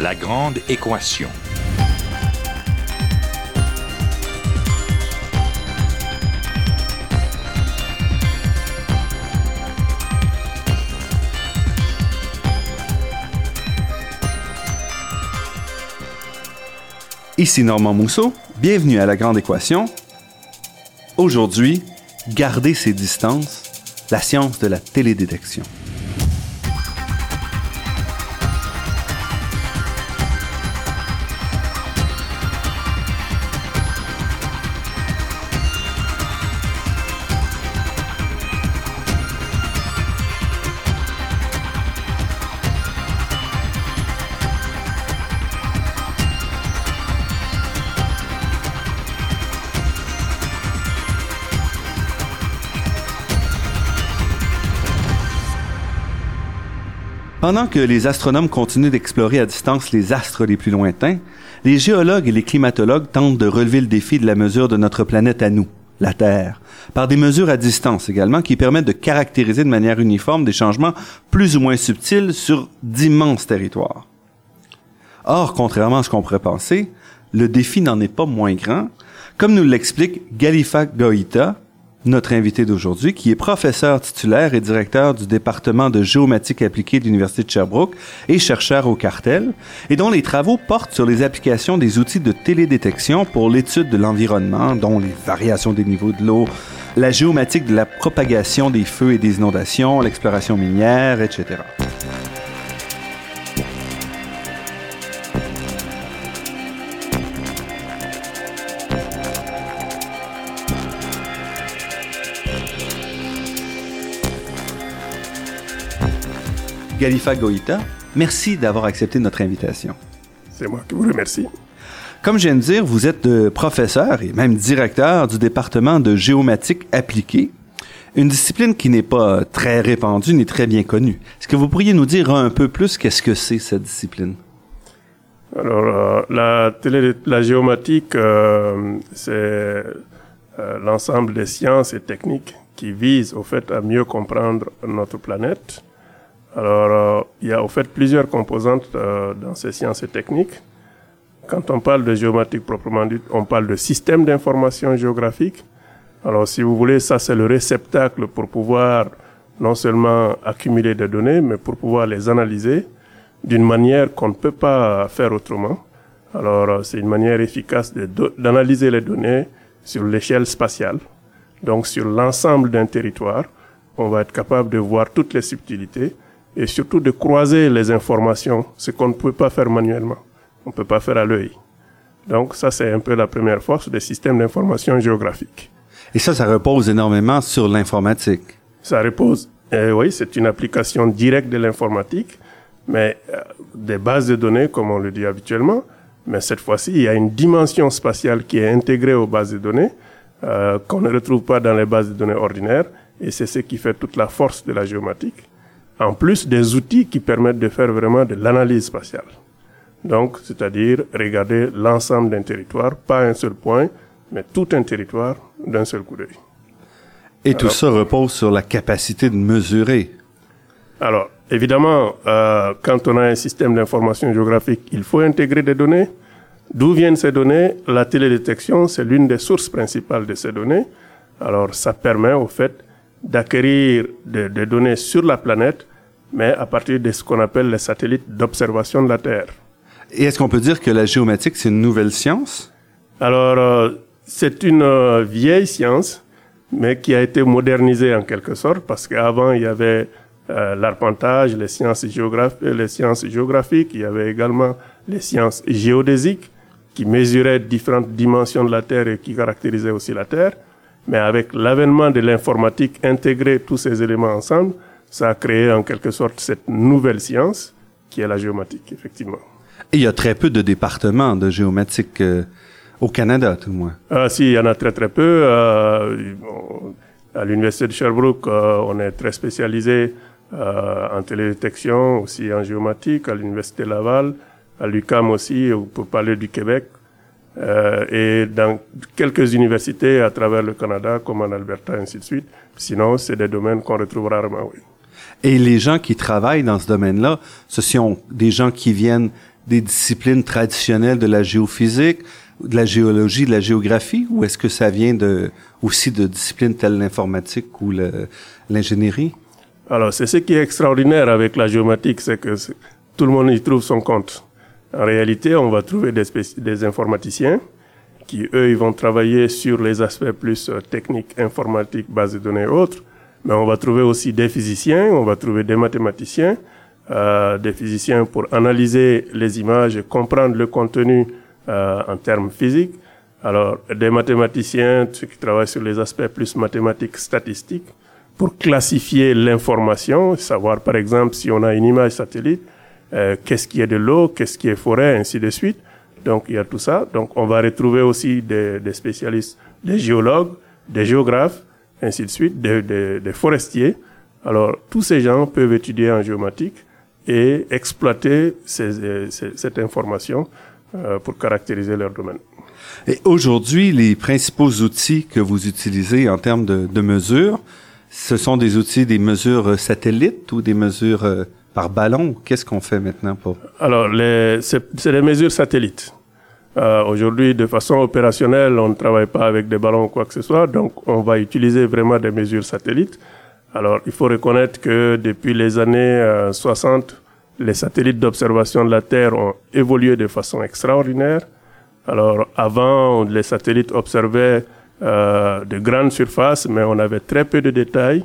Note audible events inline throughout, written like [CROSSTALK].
La grande équation. Ici Normand Mousseau, bienvenue à La Grande Équation. Aujourd'hui, garder ses distances, la science de la télédétection. Pendant que les astronomes continuent d'explorer à distance les astres les plus lointains, les géologues et les climatologues tentent de relever le défi de la mesure de notre planète à nous, la Terre, par des mesures à distance également qui permettent de caractériser de manière uniforme des changements plus ou moins subtils sur d'immenses territoires. Or, contrairement à ce qu'on pourrait penser, le défi n'en est pas moins grand, comme nous l'explique Galifa Goïta, notre invité d'aujourd'hui, qui est professeur titulaire et directeur du département de géomatique appliquée de l'Université de Sherbrooke et chercheur au cartel, et dont les travaux portent sur les applications des outils de télédétection pour l'étude de l'environnement, dont les variations des niveaux de l'eau, la géomatique de la propagation des feux et des inondations, l'exploration minière, etc. Galifa Goïta, merci d'avoir accepté notre invitation. C'est moi qui vous remercie. Comme je viens de dire, vous êtes professeur et même directeur du département de géomatique appliquée, une discipline qui n'est pas très répandue ni très bien connue. Est-ce que vous pourriez nous dire un peu plus qu'est-ce que c'est cette discipline? Alors, euh, la, télé, la géomatique, euh, c'est euh, l'ensemble des sciences et techniques qui visent au fait à mieux comprendre notre planète alors, euh, il y a au fait plusieurs composantes euh, dans ces sciences et techniques. Quand on parle de géomatique proprement dit, on parle de système d'information géographique. Alors, si vous voulez, ça c'est le réceptacle pour pouvoir non seulement accumuler des données, mais pour pouvoir les analyser d'une manière qu'on ne peut pas faire autrement. Alors, euh, c'est une manière efficace d'analyser les données sur l'échelle spatiale, donc sur l'ensemble d'un territoire. On va être capable de voir toutes les subtilités et surtout de croiser les informations, ce qu'on ne peut pas faire manuellement. On ne peut pas faire à l'œil. Donc ça, c'est un peu la première force des systèmes d'information géographique. Et ça, ça repose énormément sur l'informatique. Ça repose, eh oui, c'est une application directe de l'informatique, mais euh, des bases de données, comme on le dit habituellement, mais cette fois-ci, il y a une dimension spatiale qui est intégrée aux bases de données, euh, qu'on ne retrouve pas dans les bases de données ordinaires, et c'est ce qui fait toute la force de la géomatique en plus des outils qui permettent de faire vraiment de l'analyse spatiale. Donc, c'est-à-dire regarder l'ensemble d'un territoire, pas un seul point, mais tout un territoire d'un seul coup d'œil. Et tout ça repose sur la capacité de mesurer. Alors, évidemment, euh, quand on a un système d'information géographique, il faut intégrer des données. D'où viennent ces données? La télédétection, c'est l'une des sources principales de ces données. Alors, ça permet au fait d'acquérir des, des données sur la planète mais à partir de ce qu'on appelle les satellites d'observation de la Terre. Et est-ce qu'on peut dire que la géomatique, c'est une nouvelle science? Alors, euh, c'est une euh, vieille science, mais qui a été modernisée en quelque sorte, parce qu'avant, il y avait euh, l'arpentage, les sciences, les sciences géographiques, il y avait également les sciences géodésiques, qui mesuraient différentes dimensions de la Terre et qui caractérisaient aussi la Terre. Mais avec l'avènement de l'informatique, intégrer tous ces éléments ensemble, ça a créé en quelque sorte cette nouvelle science qui est la géomatique, effectivement. Et il y a très peu de départements de géomatique euh, au Canada, tout le moins. Ah, si, il y en a très très peu. Euh, à l'université de Sherbrooke, euh, on est très spécialisé euh, en télédétection, aussi en géomatique. À l'université Laval, à l'UCAM aussi, on peut parler du Québec. Euh, et dans quelques universités à travers le Canada, comme en Alberta, ainsi de suite. Sinon, c'est des domaines qu'on retrouve rarement, oui. Et les gens qui travaillent dans ce domaine-là, ce sont des gens qui viennent des disciplines traditionnelles de la géophysique, de la géologie, de la géographie, ou est-ce que ça vient de, aussi de disciplines telles l'informatique ou l'ingénierie? Alors, c'est ce qui est extraordinaire avec la géomatique, c'est que tout le monde y trouve son compte. En réalité, on va trouver des, informaticiens qui, eux, ils vont travailler sur les aspects plus euh, techniques, informatiques, bases de données et autres. Mais on va trouver aussi des physiciens, on va trouver des mathématiciens, euh, des physiciens pour analyser les images et comprendre le contenu euh, en termes physiques. Alors, des mathématiciens, ceux qui travaillent sur les aspects plus mathématiques, statistiques, pour classifier l'information, savoir par exemple si on a une image satellite, euh, qu'est-ce qui est de l'eau, qu'est-ce qui est forêt, ainsi de suite. Donc il y a tout ça. Donc on va retrouver aussi des, des spécialistes, des géologues, des géographes, ainsi de suite, des, des, des, forestiers. Alors tous ces gens peuvent étudier en géomatique et exploiter ces, ces, cette information euh, pour caractériser leur domaine. Et aujourd'hui, les principaux outils que vous utilisez en termes de, de mesures, ce sont des outils, des mesures satellites ou des mesures euh, par ballon? Qu'est-ce qu'on fait maintenant pour? Alors, c'est des mesures satellites. Euh, Aujourd'hui, de façon opérationnelle, on ne travaille pas avec des ballons ou quoi que ce soit, donc on va utiliser vraiment des mesures satellites. Alors, il faut reconnaître que depuis les années 60, euh, les satellites d'observation de la Terre ont évolué de façon extraordinaire. Alors, avant, les satellites observaient euh, de grandes surfaces, mais on avait très peu de détails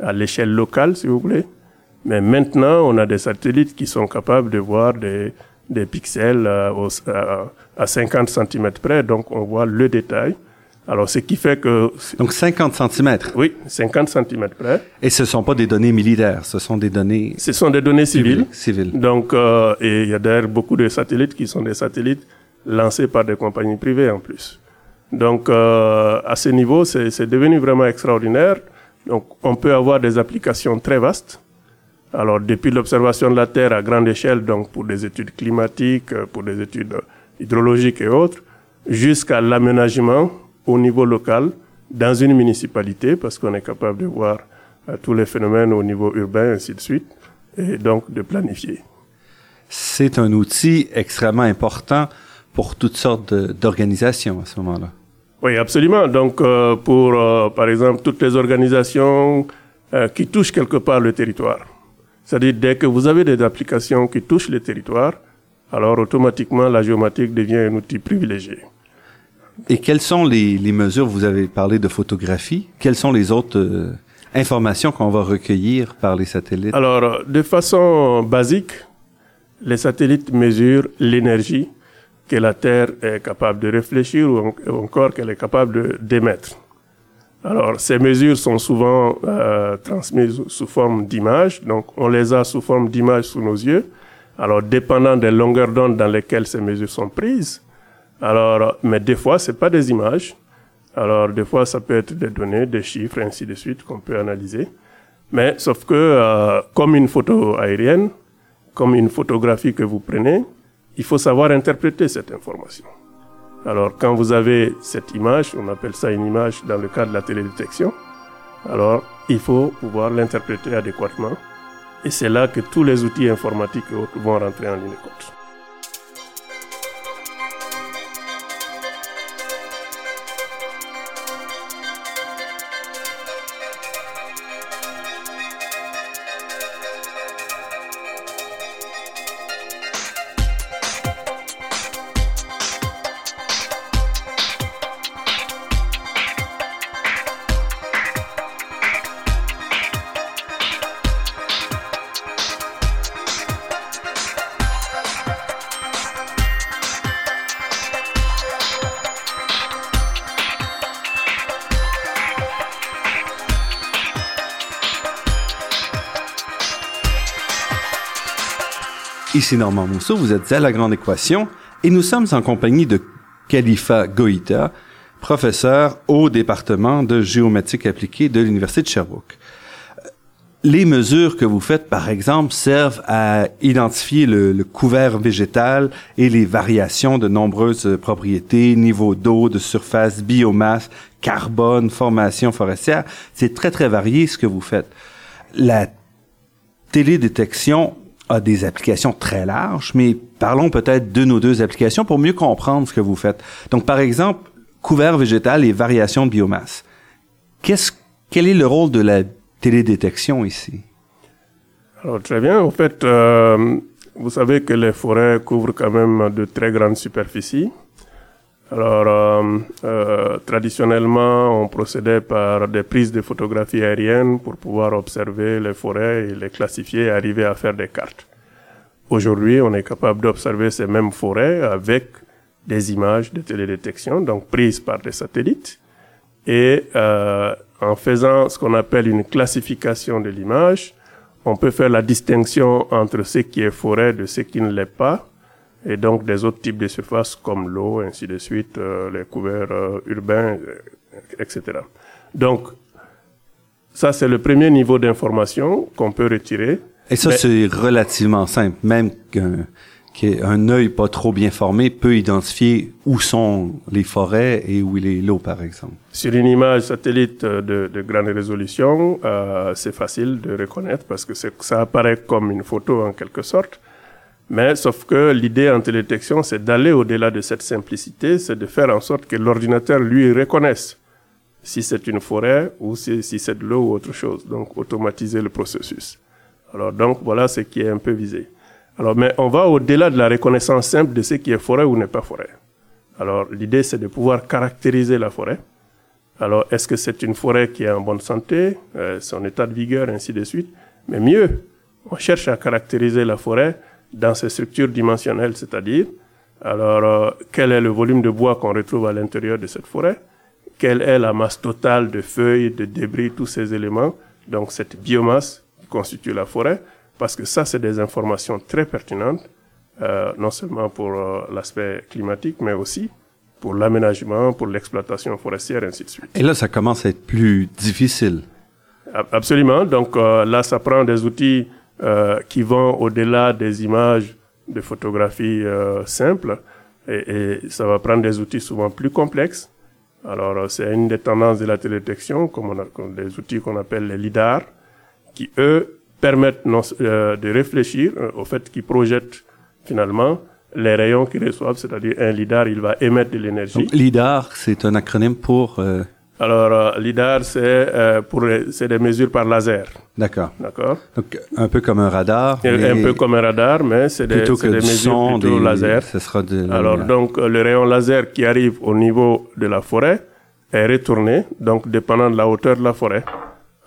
à l'échelle locale, si vous voulez. Mais maintenant, on a des satellites qui sont capables de voir des, pixels à 50 cm près, donc on voit le détail. Alors, ce qui fait que... Donc 50 cm Oui, 50 cm près. Et ce ne sont pas des données militaires, ce sont des données... Ce sont des données civiles. Civiles. Donc, euh, et il y a d'ailleurs beaucoup de satellites qui sont des satellites lancés par des compagnies privées en plus. Donc, euh, à ce niveau, c'est devenu vraiment extraordinaire. Donc, on peut avoir des applications très vastes. Alors, depuis l'observation de la Terre à grande échelle, donc pour des études climatiques, pour des études hydrologiques et autres, jusqu'à l'aménagement au niveau local dans une municipalité, parce qu'on est capable de voir euh, tous les phénomènes au niveau urbain, ainsi de suite, et donc de planifier. C'est un outil extrêmement important pour toutes sortes d'organisations à ce moment-là. Oui, absolument. Donc, euh, pour, euh, par exemple, toutes les organisations qui touchent quelque part le territoire. C'est-à-dire, dès que vous avez des applications qui touchent le territoire, alors automatiquement, la géomatique devient un outil privilégié. Et quelles sont les, les mesures, vous avez parlé de photographie, quelles sont les autres euh, informations qu'on va recueillir par les satellites? Alors, de façon basique, les satellites mesurent l'énergie que la Terre est capable de réfléchir ou encore qu'elle est capable d'émettre. Alors, ces mesures sont souvent euh, transmises sous forme d'images, donc on les a sous forme d'images sous nos yeux. Alors, dépendant des longueurs d'onde dans lesquelles ces mesures sont prises, alors, mais des fois, c'est pas des images. Alors, des fois, ça peut être des données, des chiffres, ainsi de suite, qu'on peut analyser. Mais sauf que, euh, comme une photo aérienne, comme une photographie que vous prenez, il faut savoir interpréter cette information. Alors, quand vous avez cette image, on appelle ça une image dans le cadre de la télédétection, alors il faut pouvoir l'interpréter adéquatement. Et c'est là que tous les outils informatiques vont rentrer en ligne de compte. Ici Normand Mousseau, vous êtes à La Grande Équation et nous sommes en compagnie de Khalifa Goïta, professeur au département de géométrie appliquée de l'Université de Sherbrooke. Les mesures que vous faites, par exemple, servent à identifier le, le couvert végétal et les variations de nombreuses propriétés, niveau d'eau, de surface, biomasse, carbone, formation forestière. C'est très, très varié ce que vous faites. La télédétection a des applications très larges, mais parlons peut-être de nos deux applications pour mieux comprendre ce que vous faites. Donc, par exemple, couvert végétal et variation de biomasse. Qu'est-ce, quel est le rôle de la télédétection ici? Alors, très bien. En fait, euh, vous savez que les forêts couvrent quand même de très grandes superficies. Alors, euh, euh, traditionnellement, on procédait par des prises de photographies aériennes pour pouvoir observer les forêts et les classifier et arriver à faire des cartes. Aujourd'hui, on est capable d'observer ces mêmes forêts avec des images de télédétection, donc prises par des satellites. Et euh, en faisant ce qu'on appelle une classification de l'image, on peut faire la distinction entre ce qui est forêt de ce qui ne l'est pas, et donc des autres types de surfaces comme l'eau, ainsi de suite, euh, les couverts euh, urbains, euh, etc. Donc, ça, c'est le premier niveau d'information qu'on peut retirer. Et ça, c'est relativement simple. Même qu'un qu'un œil pas trop bien formé peut identifier où sont les forêts et où il est l'eau, par exemple. Sur une image satellite de, de grande résolution, euh, c'est facile de reconnaître parce que ça apparaît comme une photo en quelque sorte. Mais sauf que l'idée en télédétection, c'est d'aller au-delà de cette simplicité, c'est de faire en sorte que l'ordinateur lui reconnaisse si c'est une forêt ou si, si c'est de l'eau ou autre chose. Donc automatiser le processus. Alors donc voilà ce qui est un peu visé. Alors, mais on va au-delà de la reconnaissance simple de ce qui est forêt ou n'est pas forêt. Alors, l'idée, c'est de pouvoir caractériser la forêt. Alors, est-ce que c'est une forêt qui est en bonne santé, euh, son état de vigueur, ainsi de suite Mais mieux, on cherche à caractériser la forêt dans ses structures dimensionnelles, c'est-à-dire, alors, euh, quel est le volume de bois qu'on retrouve à l'intérieur de cette forêt? Quelle est la masse totale de feuilles, de débris, tous ces éléments? Donc, cette biomasse qui constitue la forêt parce que ça, c'est des informations très pertinentes, euh, non seulement pour euh, l'aspect climatique, mais aussi pour l'aménagement, pour l'exploitation forestière, ainsi de suite. Et là, ça commence à être plus difficile. Absolument. Donc là, ça prend des outils euh, qui vont au-delà des images de photographie euh, simples, et, et, ça va prendre des outils souvent plus complexes. Alors, c'est une des tendances de la télédétection, comme on a comme des outils qu'on appelle les lidar, qui eux permettent euh, de réfléchir euh, au fait qu'ils projettent finalement les rayons qu'ils reçoivent, c'est-à-dire un lidar, il va émettre de l'énergie. lidar, c'est un acronyme pour. Euh... Alors euh, lidar, c'est euh, pour c'est des mesures par laser. D'accord. D'accord. Donc un peu comme un radar. Un peu comme un radar, mais c'est des, plutôt que des du mesures son, plutôt des- laser. Ce sera de. Alors lumière. donc euh, le rayon laser qui arrive au niveau de la forêt est retourné, donc dépendant de la hauteur de la forêt.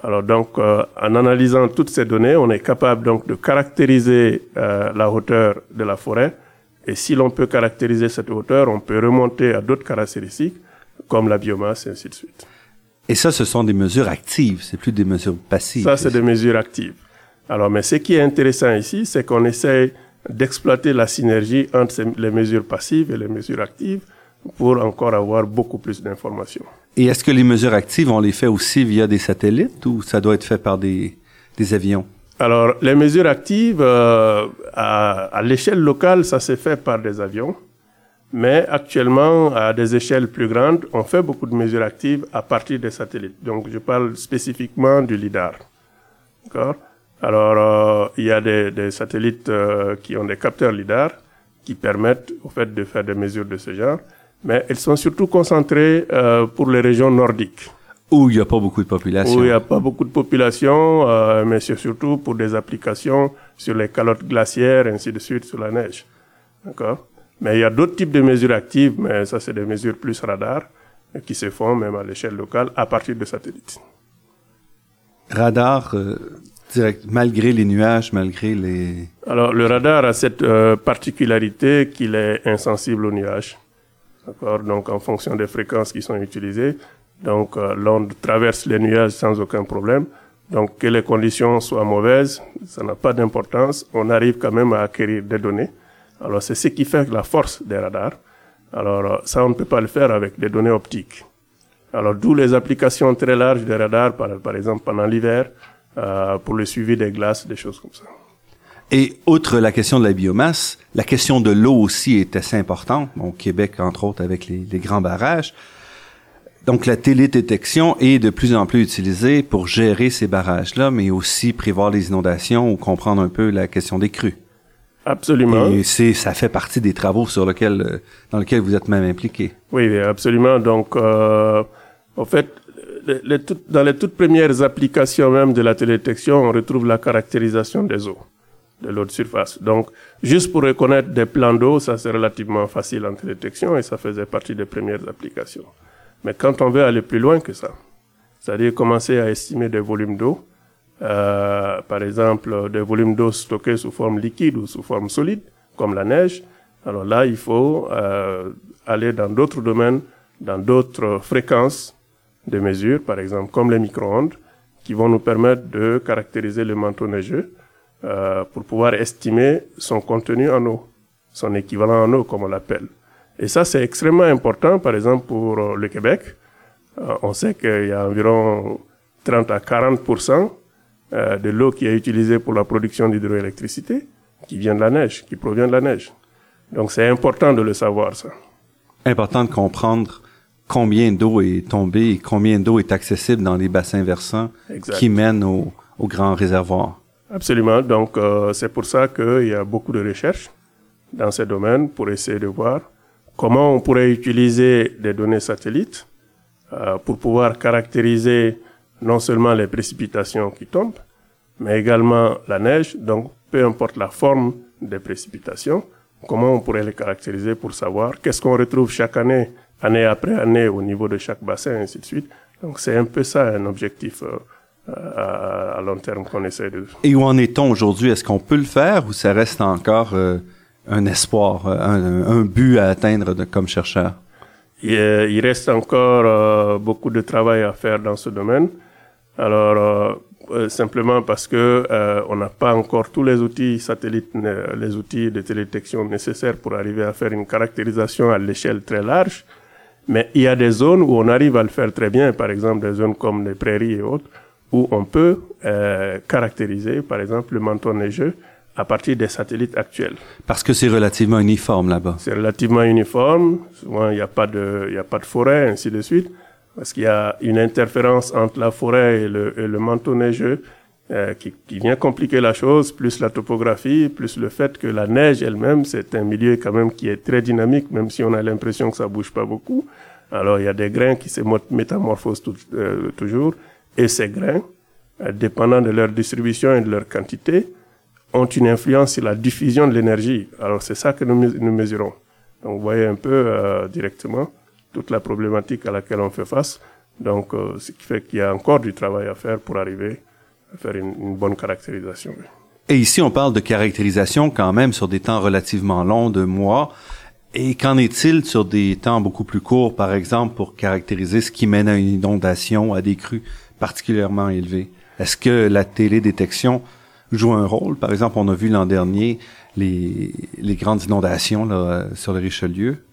Alors donc euh, en analysant toutes ces données, on est capable donc de caractériser euh, la hauteur de la forêt. Et si l'on peut caractériser cette hauteur, on peut remonter à d'autres caractéristiques comme la biomasse et ainsi de suite. Et ça, ce sont des mesures actives. C'est plus des mesures passives. Ça, c'est des mesures actives. Alors, mais ce qui est intéressant ici, c'est qu'on essaye d'exploiter la synergie entre ces- les mesures passives et les mesures actives pour encore avoir beaucoup plus d'informations. Et est-ce que les mesures actives, on les fait aussi via des satellites ou ça doit être fait par des, des avions? Alors, les mesures actives, euh, à, à l'échelle locale, ça s'est fait par des avions. Mais actuellement, à des échelles plus grandes, on fait beaucoup de mesures actives à partir des satellites. Donc, je parle spécifiquement du LIDAR. D'accord? Alors, euh, il y a des, des satellites euh, qui ont des capteurs LIDAR qui permettent, au fait, de faire des mesures de ce genre. Mais elles sont surtout concentrées euh, pour les régions nordiques Où il n'y a pas beaucoup de population. où il n'y a pas beaucoup de population, euh, mais c'est surtout pour des applications sur les calottes glaciaires, ainsi de suite, sur la neige. D'accord? Mais il y a d'autres types de mesures actives, mais ça, c'est des mesures plus radar, euh, qui se font même à l'échelle locale à partir de satellites. Radar, euh, direct, malgré les nuages, malgré les... Alors, le radar a cette euh, particularité qu'il est insensible aux nuages. D'accord? Donc, en fonction des fréquences qui sont utilisées, donc euh, l'onde traverse les nuages sans aucun problème. Donc, que les conditions soient mauvaises, ça n'a pas d'importance. On arrive quand même à acquérir des données. Alors, c'est ce qui fait la force des radars. Alors, euh, ça, on ne peut pas le faire avec des données optiques. Alors, d'où les applications très larges des radars, par, exemple pendant l'hiver, euh, pour le suivi des glaces, des choses comme ça. Et outre la question de la biomasse, la question de l'eau aussi est assez importante. Au Québec, entre autres, avec les grands barrages. Donc la télédétection est de plus en plus utilisée pour gérer ces barrages-là, mais aussi prévoir les inondations ou comprendre un peu la question des crues. Absolument. Et c'est, ça fait partie des travaux sur lesquels, euh, dans lesquels vous êtes même impliqué. Oui, absolument. Donc, euh, en fait, les, dans les toutes premières applications même de la télédétection, on retrouve la caractérisation des eaux, de l'eau de surface. Donc, juste pour reconnaître des plans d'eau, ça c'est relativement facile en télédétection et ça faisait partie des premières applications. Mais quand on veut aller plus loin que ça, c'est-à-dire commencer à estimer des volumes d'eau, euh, par exemple des volumes d'eau stockés sous forme liquide ou sous forme solide, comme la neige, alors là, il faut euh, aller dans d'autres domaines, dans d'autres fréquences de mesure, par exemple comme les micro-ondes, qui vont nous permettre de caractériser le manteau neigeux euh, pour pouvoir estimer son contenu en eau, son équivalent en eau, comme on l'appelle. Et ça, c'est extrêmement important, par exemple, pour le Québec. Euh, on sait qu'il y a environ 30 à 40 euh, de l'eau qui est utilisée pour la production d'hydroélectricité qui vient de la neige, qui provient de la neige. Donc, c'est important de le savoir, ça. Important de comprendre combien d'eau est tombée et combien d'eau est accessible dans les bassins versants qui mènent au, au grand réservoir. Absolument. Donc, euh, c'est pour ça qu'il y a beaucoup de recherches dans ces domaines pour essayer de voir comment on pourrait utiliser des données satellites euh, pour pouvoir caractériser non seulement les précipitations qui tombent, mais également la neige. Donc, peu importe la forme des précipitations, comment on pourrait les caractériser pour savoir qu'est-ce qu'on retrouve chaque année, année après année, au niveau de chaque bassin, et ainsi de suite. Donc, c'est un peu ça un objectif euh, à, long terme qu'on essaie de. Et où en est-on aujourd'hui? Est-ce qu'on peut le faire ou ça reste encore euh, un espoir, un, un, but à atteindre de, comme chercheur? Il, il, reste encore euh, beaucoup de travail à faire dans ce domaine. Alors, euh, euh simplement parce que euh, on n'a pas encore tous les outils satellites, les outils de télédétection nécessaires pour arriver à faire une caractérisation à l'échelle très large. Mais il y a des zones où on arrive à le faire très bien, par exemple des zones comme les prairies et autres, où on peut euh, caractériser, par exemple, le manteau neigeux à partir des satellites actuels. Parce que c'est relativement uniforme là-bas. C'est relativement uniforme. Souvent, il n'y a pas de, il y a pas de forêt, ainsi de suite. Parce qu'il y a une interférence entre la forêt et le, manteau neigeux euh, qui, vient compliquer la chose, plus la topographie, plus le fait que la neige elle-même, c'est un milieu quand même qui est très dynamique, même si on a l'impression que ça bouge pas beaucoup. Alors, il y a des grains qui se métamorphosent euh, toujours. Et ces grains, euh, dépendant de leur distribution et de leur quantité, ont une influence sur la diffusion de l'énergie. Alors c'est ça que nous, nous, mesurons. Donc vous voyez un peu directement toute la problématique à laquelle on fait face. Donc euh, ce qui fait qu'il y a encore du travail à faire pour arriver à faire une, bonne caractérisation. Et ici, on parle de caractérisation quand même sur des temps relativement longs, de mois. Et qu'en est-il sur des temps beaucoup plus courts, par exemple, pour caractériser ce qui mène à une inondation, à des crues particulièrement élevées? Est-ce que la télédétection joue un rôle? Par exemple, on a vu l'an dernier les, les grandes inondations là, sur le Richelieu.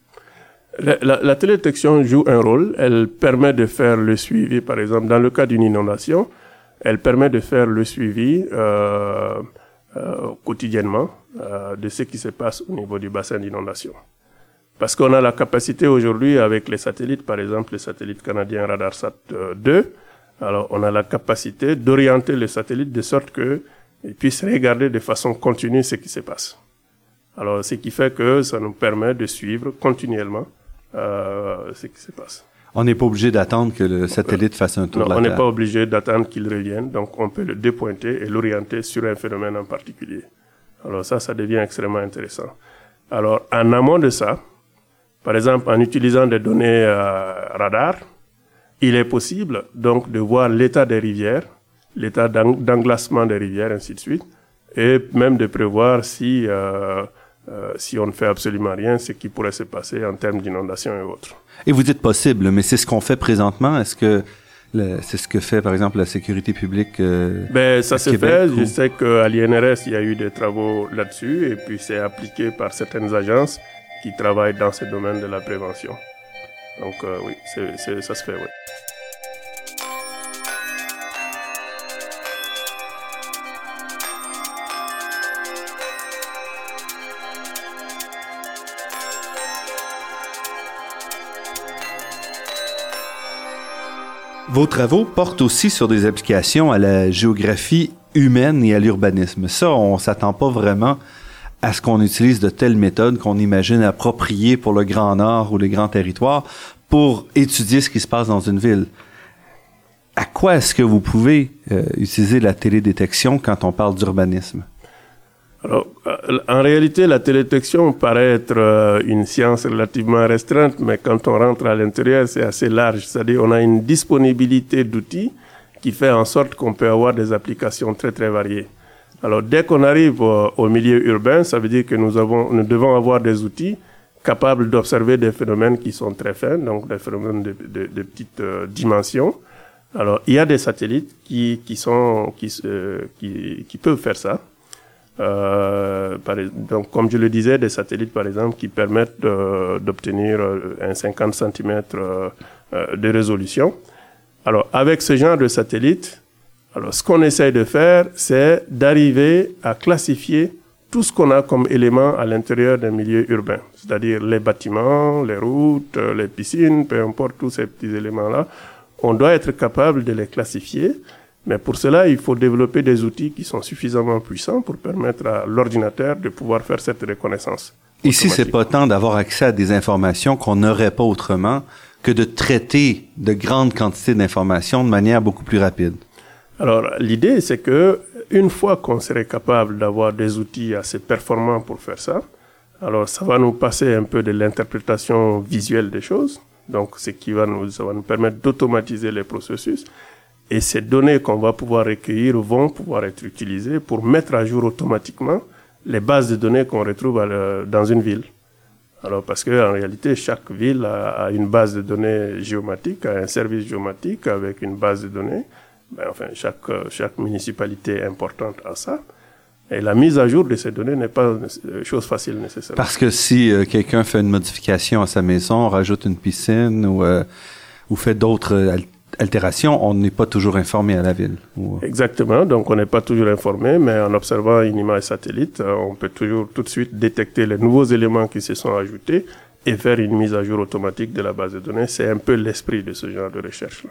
La, la, joue un rôle. Elle permet de faire le suivi, par exemple, dans le cas d'une inondation, elle permet de faire le suivi euh, euh, quotidiennement euh, de ce qui se passe au niveau du bassin d'inondation. Parce qu'on a la capacité aujourd'hui avec les satellites, par exemple le satellite canadien RadarSat 2, alors on a la capacité d'orienter le satellite de sorte que et puissent regarder de façon continue ce qui se passe. Alors, ce qui fait que ça nous permet de suivre continuellement euh, ce qui se passe. On n'est pas obligé d'attendre que le satellite fasse un tour non, de la on Terre. n'est pas obligé d'attendre qu'il revienne, donc on peut le dépointer et l'orienter sur un phénomène en particulier. Alors ça, ça devient extrêmement intéressant. Alors, en amont de ça, par exemple, en utilisant des données euh, radar, il est possible donc de voir l'état des rivières l'état d'englacement des rivières, ainsi de suite, et même de prévoir si, euh, euh, si on ne fait absolument rien, ce qui pourrait se passer en termes d'inondation et autres. Et vous dites possible, mais c'est ce qu'on fait présentement. Est-ce que c'est ce que fait, par exemple, la sécurité publique euh, Ben, ça se fait. Ou... Je sais qu'à l'INRS, il y a eu des travaux là-dessus, et puis c'est appliqué par certaines agences qui travaillent dans ce domaine de la prévention. Donc, euh, oui, ça se fait, oui. Vos travaux portent aussi sur des applications à la géographie humaine et à l'urbanisme. Ça, on s'attend pas vraiment à ce qu'on utilise de telles méthodes qu'on imagine appropriées pour le Grand Nord ou les grands territoires pour étudier ce qui se passe dans une ville. À quoi est-ce que vous pouvez euh, utiliser la télédétection quand on parle d'urbanisme? Alors, euh, en réalité, la télédétection paraît être euh, une science relativement restreinte, mais quand on rentre à l'intérieur, c'est assez large. C'est-à-dire, on a une disponibilité d'outils qui fait en sorte qu'on peut avoir des applications très très variées. Alors, dès qu'on arrive au, milieu urbain, ça veut dire que nous avons, nous devons avoir des outils capables d'observer des phénomènes qui sont très fins, donc des phénomènes de, de, de petites dimensions alors, il y a des satellites qui, qui sont, qui, qui, qui peuvent faire ça. Euh, par, donc, comme je le disais, des satellites, par exemple, qui permettent d'obtenir euh, un 50 cm euh, euh, de résolution. Alors, avec ce genre de satellite, alors, ce qu'on essaye de faire, c'est d'arriver à classifier tout ce qu'on a comme éléments à l'intérieur d'un milieu urbain, c'est-à-dire les bâtiments, les routes, les piscines, peu importe tous ces petits éléments-là, on doit être capable de les classifier, mais pour cela, il faut développer des outils qui sont suffisamment puissants pour permettre à l'ordinateur de pouvoir faire cette reconnaissance. Ici, c'est pas tant d'avoir accès à des informations qu'on n'aurait pas autrement que de traiter de grandes quantités d'informations de manière beaucoup plus rapide. Alors, l'idée, c'est que une fois qu'on serait capable d'avoir des outils assez performants pour faire ça, alors ça va nous passer un peu de l'interprétation visuelle des choses, donc, ce qui va nous, ça va nous permettre d'automatiser les processus. Et ces données qu'on va pouvoir recueillir vont pouvoir être utilisées pour mettre à jour automatiquement les bases de données qu'on retrouve dans une ville. Alors, parce que en réalité, chaque ville a, une base de données géomatique, a un service géomatique avec une base de données. Ben, enfin, chaque, chaque municipalité importante a ça. Et la mise à jour de ces données n'est pas une chose facile nécessairement. Parce que si euh, quelqu'un fait une modification à sa maison, rajoute une piscine ou, euh, ou fait d'autres altérations, on n'est pas toujours informé à la ville. Euh. Exactement, donc on n'est pas toujours informé, mais en observant une image satellite, on peut toujours tout de suite détecter les nouveaux éléments qui se sont ajoutés et faire une mise à jour automatique de la base de données. C'est un peu l'esprit de ce genre de recherche-là.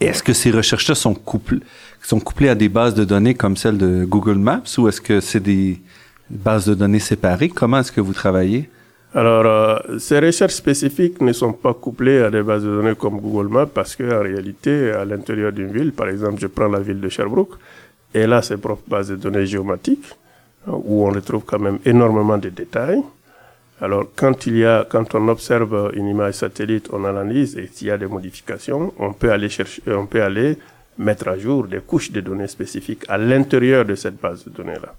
Est-ce que ces recherches-là sont couplées, sont couplées à des bases de données comme celle de Google Maps ou est-ce que c'est des bases de données séparées? Comment est-ce que vous travaillez? Alors, euh, ces recherches spécifiques ne sont pas couplées à des bases de données comme Google Maps parce qu'en réalité, à l'intérieur d'une ville, par exemple, je prends la ville de Sherbrooke, et là, ses propres bases de données géomatiques, où on retrouve quand même énormément de détails. Alors, quand il y a, quand on observe une image satellite, on analyse et s'il y a des modifications, on peut aller chercher, on peut aller mettre à jour des couches de données spécifiques à l'intérieur de cette base de données-là.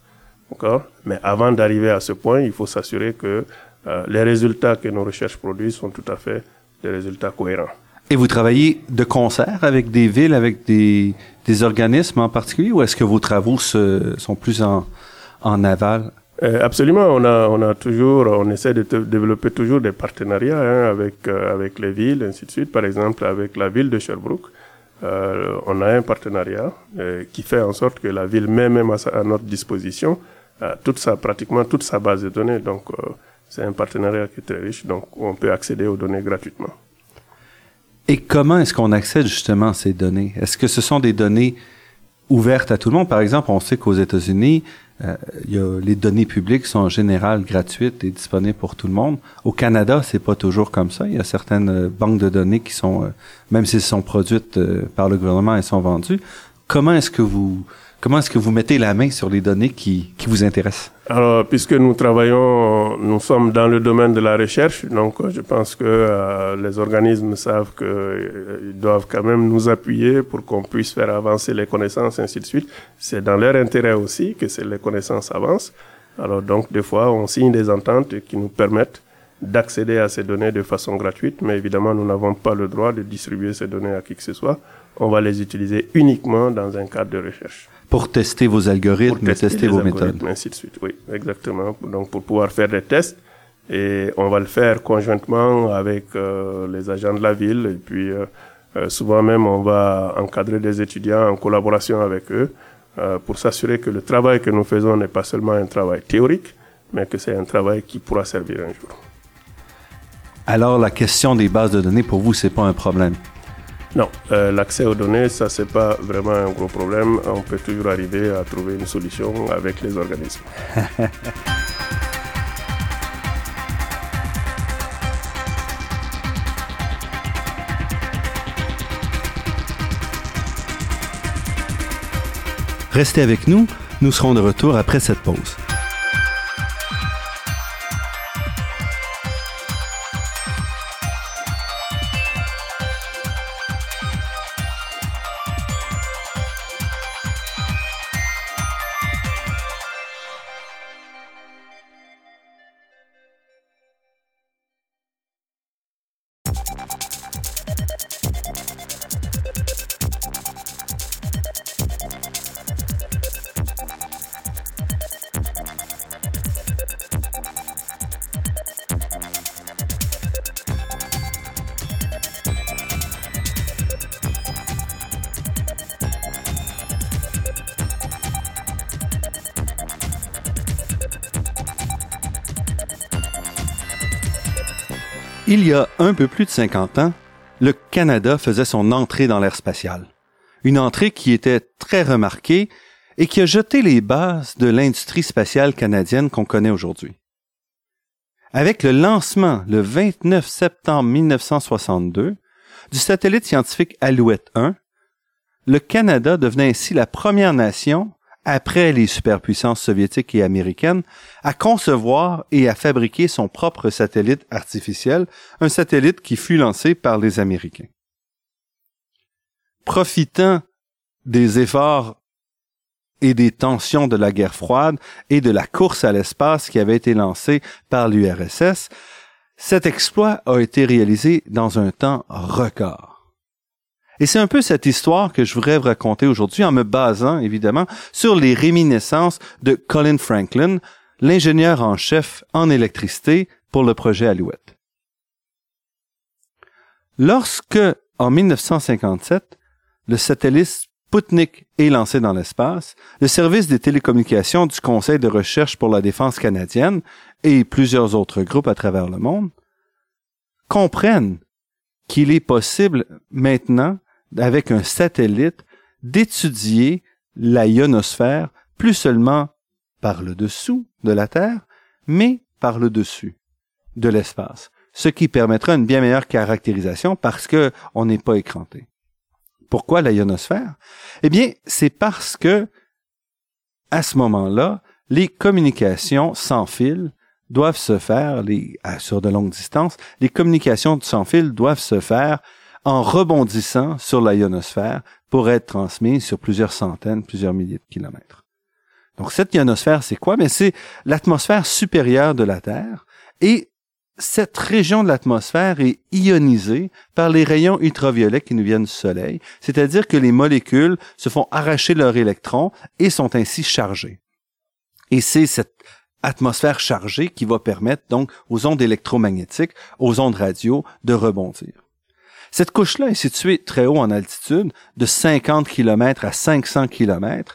D'accord? Mais avant d'arriver à ce point, il faut s'assurer que euh, les résultats que nos recherches produisent sont tout à fait des résultats cohérents. Et vous travaillez de concert avec des villes, avec des, des organismes en particulier, ou est-ce que vos travaux se, sont plus en, en aval? Euh, absolument, on a, on a toujours, on essaie de développer toujours des partenariats hein, avec euh, avec les villes, ainsi de suite. Par exemple, avec la ville de Sherbrooke, euh, on a un partenariat qui fait en sorte que la ville met même à, notre disposition toute sa pratiquement toute sa base de données. Donc, c'est un partenariat qui est très riche, donc on peut accéder aux données gratuitement. Et comment est-ce qu'on accède justement à ces données? Est-ce que ce sont des données ouvertes à tout le monde? Par exemple, on sait qu'aux États-Unis euh, les données publiques sont en général gratuites et disponibles pour tout le monde. Au Canada, c'est pas toujours comme ça. Il y a certaines euh, banques de données qui sont, euh, même si elles sont produites par le gouvernement, elles sont vendues. Comment est-ce que vous Comment est-ce que vous mettez la main sur les données qui, vous intéressent? Alors, puisque nous travaillons, nous sommes dans le domaine de la recherche, donc je pense que euh, les organismes savent qu'ils euh, doivent quand même nous appuyer pour qu'on puisse faire avancer les connaissances, ainsi de suite. C'est dans leur intérêt aussi que les connaissances avancent. Alors donc, des fois, on signe des ententes qui nous permettent d'accéder à ces données de façon gratuite, mais évidemment, nous n'avons pas le droit de distribuer ces données à qui que ce soit. On va les utiliser uniquement dans un cadre de recherche. Pour tester vos algorithmes pour tester, tester vos méthodes. Ainsi de suite, oui, exactement. Donc, pour pouvoir faire des tests, et on va le faire conjointement avec euh, les agents de la ville, et puis euh, euh, souvent même, on va encadrer des étudiants en collaboration avec eux pour s'assurer que le travail que nous faisons n'est pas seulement un travail théorique, mais que c'est un travail qui pourra servir un jour. Alors, la question des bases de données, pour vous, c'est pas un problème? Non, euh, l'accès aux données, ça c'est pas vraiment un gros problème. On peut toujours arriver à trouver une solution avec les organismes. [LAUGHS] Restez avec nous, nous serons de retour après cette pause. Un peu plus de 50 ans, le Canada faisait son entrée dans l'ère spatiale. Une entrée qui était très remarquée et qui a jeté les bases de l'industrie spatiale canadienne qu'on connaît aujourd'hui. Avec le lancement le 29 septembre 1962 du satellite scientifique Alouette 1, le Canada devenait ainsi la première nation après les superpuissances soviétiques et américaines, à concevoir et à fabriquer son propre satellite artificiel, un satellite qui fut lancé par les Américains. Profitant des efforts et des tensions de la guerre froide et de la course à l'espace qui avait été lancée par l'URSS, cet exploit a été réalisé dans un temps record. Et c'est un peu cette histoire que je voudrais vous raconter aujourd'hui en me basant, évidemment, sur les réminiscences de Colin Franklin, l'ingénieur en chef en électricité pour le projet Alouette. Lorsque, en 1957, le satellite Sputnik est lancé dans l'espace, le service des télécommunications du Conseil de recherche pour la défense canadienne et plusieurs autres groupes à travers le monde comprennent qu'il est possible maintenant avec un satellite, d'étudier la ionosphère plus seulement par le dessous de la Terre, mais par le dessus de l'espace, ce qui permettra une bien meilleure caractérisation parce que on n'est pas écranté. Pourquoi la ionosphère? Eh bien, c'est parce que à ce moment-là, les communications sans fil doivent se faire sur de longues distances. Les communications sans fil doivent se faire en rebondissant sur la ionosphère pour être transmise sur plusieurs centaines, plusieurs milliers de kilomètres. Donc cette ionosphère, c'est quoi? Mais c'est l'atmosphère supérieure de la Terre et cette région de l'atmosphère est ionisée par les rayons ultraviolets qui nous viennent du Soleil, c'est-à-dire que les molécules se font arracher leurs électrons et sont ainsi chargées. Et c'est cette atmosphère chargée qui va permettre donc aux ondes électromagnétiques, aux ondes radio de rebondir. Cette couche-là est située très haut en altitude, de 50 km à 500 km,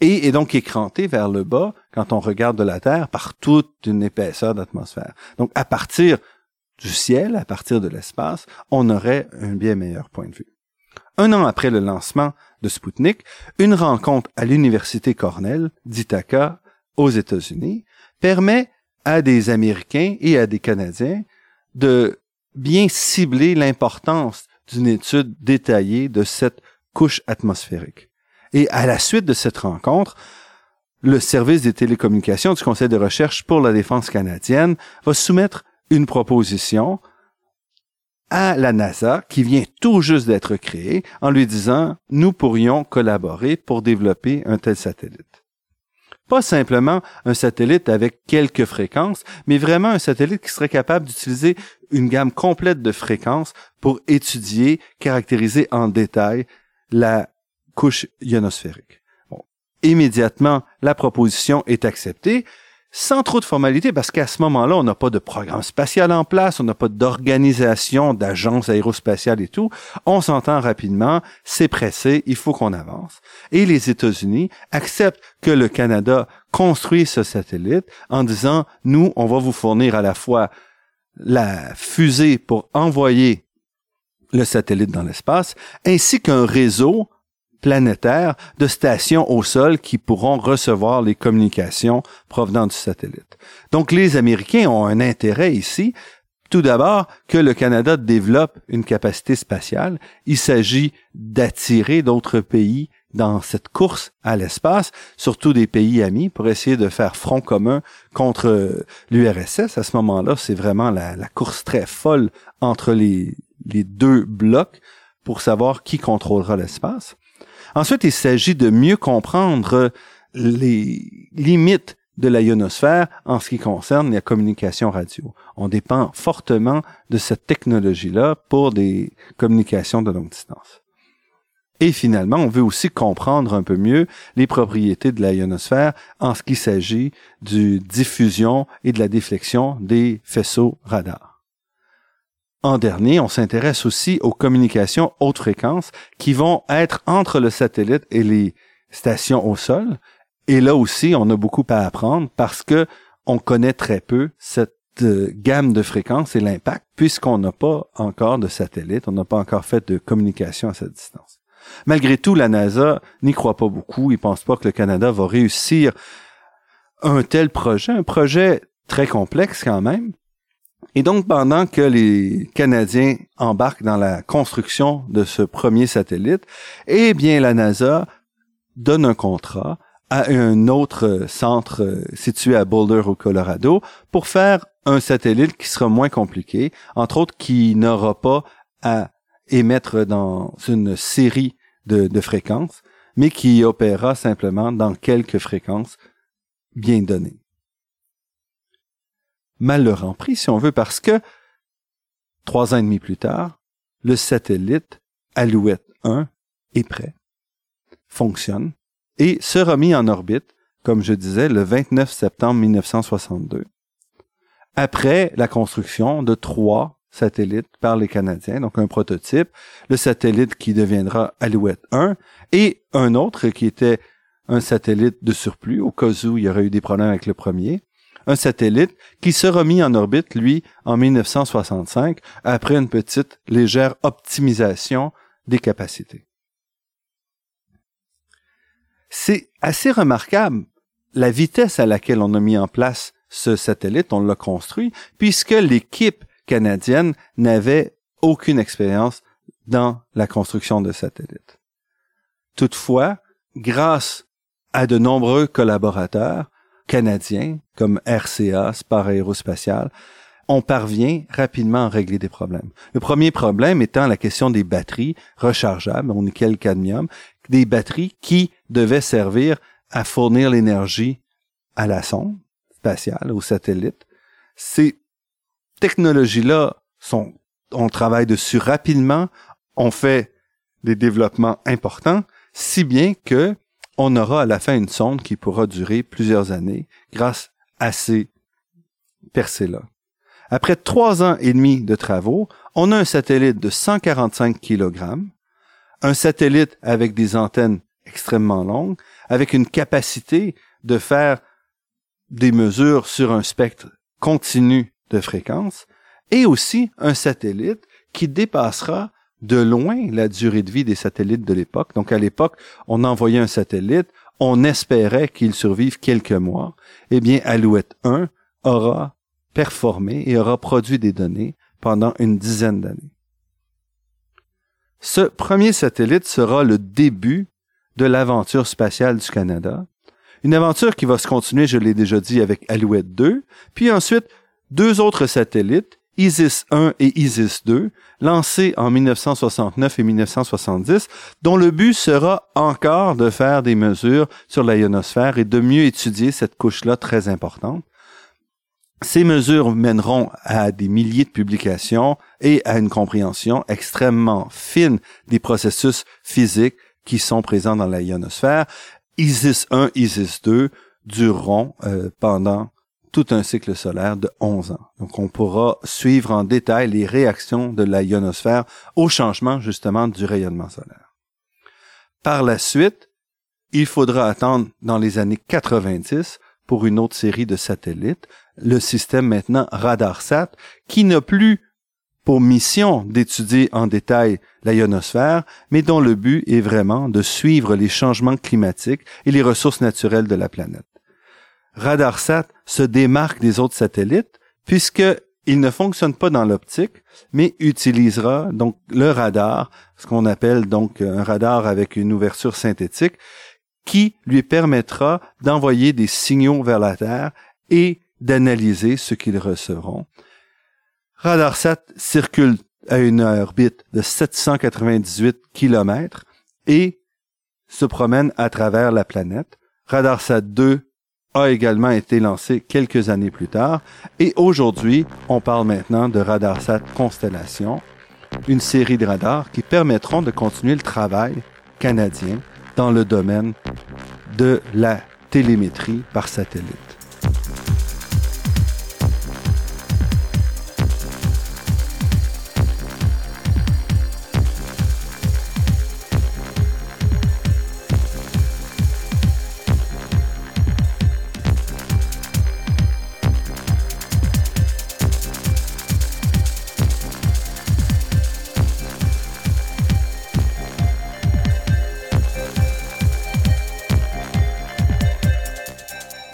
et est donc écrantée vers le bas quand on regarde de la Terre par toute une épaisseur d'atmosphère. Donc à partir du ciel, à partir de l'espace, on aurait un bien meilleur point de vue. Un an après le lancement de Sputnik, une rencontre à l'université Cornell d'Ithaca aux États-Unis permet à des Américains et à des Canadiens de bien cibler l'importance d'une étude détaillée de cette couche atmosphérique. Et à la suite de cette rencontre, le service des télécommunications du Conseil de recherche pour la défense canadienne va soumettre une proposition à la NASA qui vient tout juste d'être créée en lui disant nous pourrions collaborer pour développer un tel satellite. Pas simplement un satellite avec quelques fréquences, mais vraiment un satellite qui serait capable d'utiliser une gamme complète de fréquences pour étudier, caractériser en détail la couche ionosphérique. Bon. Immédiatement, la proposition est acceptée sans trop de formalité, parce qu'à ce moment-là, on n'a pas de programme spatial en place, on n'a pas d'organisation d'agence aérospatiale et tout. On s'entend rapidement, c'est pressé, il faut qu'on avance. Et les États-Unis acceptent que le Canada construise ce satellite en disant, nous, on va vous fournir à la fois la fusée pour envoyer le satellite dans l'espace, ainsi qu'un réseau planétaire de stations au sol qui pourront recevoir les communications provenant du satellite. Donc les Américains ont un intérêt ici, tout d'abord, que le Canada développe une capacité spatiale. Il s'agit d'attirer d'autres pays dans cette course à l'espace, surtout des pays amis, pour essayer de faire front commun contre l'URSS. À ce moment-là, c'est vraiment la, course très folle entre les, deux blocs pour savoir qui contrôlera l'espace. Ensuite, il s'agit de mieux comprendre les limites de la ionosphère en ce qui concerne la communication radio. On dépend fortement de cette technologie-là pour des communications de longue distance. Et finalement, on veut aussi comprendre un peu mieux les propriétés de la ionosphère en ce qui s'agit du diffusion et de la déflexion des faisceaux radars. En dernier, on s'intéresse aussi aux communications haute fréquence qui vont être entre le satellite et les stations au sol. Et là aussi, on a beaucoup à apprendre parce que on connaît très peu cette euh, gamme de fréquences et l'impact puisqu'on n'a pas encore de satellite, on n'a pas encore fait de communication à cette distance. Malgré tout, la NASA n'y croit pas beaucoup. Il pense pas que le Canada va réussir un tel projet, un projet très complexe quand même. Et donc, pendant que les Canadiens embarquent dans la construction de ce premier satellite, eh bien, la NASA donne un contrat à un autre centre situé à Boulder au Colorado pour faire un satellite qui sera moins compliqué, entre autres qui n'aura pas à émettre dans une série de, fréquences, mais qui opérera simplement dans quelques fréquences bien données. Mal en si on veut, parce que trois ans et demi plus tard, le satellite Alouette 1 est prêt, fonctionne et sera mis en orbite, comme je disais, le 29 septembre 1962, après la construction de trois satellite par les Canadiens, donc un prototype, le satellite qui deviendra Alouette 1, et un autre qui était un satellite de surplus, au cas où il y aurait eu des problèmes avec le premier, un satellite qui sera mis en orbite, lui, en 1965, après une petite légère optimisation des capacités. C'est assez remarquable la vitesse à laquelle on a mis en place ce satellite, on l'a construit, puisque l'équipe canadienne n'avait aucune expérience dans la construction de satellites. Toutefois, grâce à de nombreux collaborateurs canadiens comme RCA, Spar Aérospatial, on parvient rapidement à régler des problèmes. Le premier problème étant la question des batteries rechargeables au nickel cadmium, des batteries qui devaient servir à fournir l'énergie à la sonde spatiale, au satellite. C'est technologies-là sont, on travaille dessus rapidement, on fait des développements importants, si bien que on aura à la fin une sonde qui pourra durer plusieurs années grâce à ces percées-là. Après trois ans et demi de travaux, on a un satellite de 145 kg, un satellite avec des antennes extrêmement longues, avec une capacité de faire des mesures sur un spectre continu de fréquence et aussi un satellite qui dépassera de loin la durée de vie des satellites de l'époque. Donc à l'époque, on envoyait un satellite, on espérait qu'il survive quelques mois. Eh bien, Alouette 1 aura performé et aura produit des données pendant une dizaine d'années. Ce premier satellite sera le début de l'aventure spatiale du Canada. Une aventure qui va se continuer, je l'ai déjà dit, avec Alouette 2, puis ensuite deux autres satellites, ISIS 1 et ISIS 2, lancés en 1969 et 1970, dont le but sera encore de faire des mesures sur la ionosphère et de mieux étudier cette couche-là très importante. Ces mesures mèneront à des milliers de publications et à une compréhension extrêmement fine des processus physiques qui sont présents dans la ionosphère. ISIS 1, ISIS 2 dureront euh, pendant tout un cycle solaire de 11 ans. Donc, on pourra suivre en détail les réactions de la ionosphère au changement, justement, du rayonnement solaire. Par la suite, il faudra attendre dans les années 90 pour une autre série de satellites, le système maintenant RadarSat, qui n'a plus pour mission d'étudier en détail la ionosphère, mais dont le but est vraiment de suivre les changements climatiques et les ressources naturelles de la planète. RadarSat se démarque des autres satellites puisque il ne fonctionne pas dans l'optique, mais utilisera donc le radar, ce qu'on appelle donc un radar avec une ouverture synthétique, qui lui permettra d'envoyer des signaux vers la Terre et d'analyser ce qu'ils recevront. RadarSat circule à une orbite de 798 km et se promène à travers la planète. RadarSat 2 a également été lancé quelques années plus tard et aujourd'hui, on parle maintenant de RadarSat Constellation, une série de radars qui permettront de continuer le travail canadien dans le domaine de la télémétrie par satellite.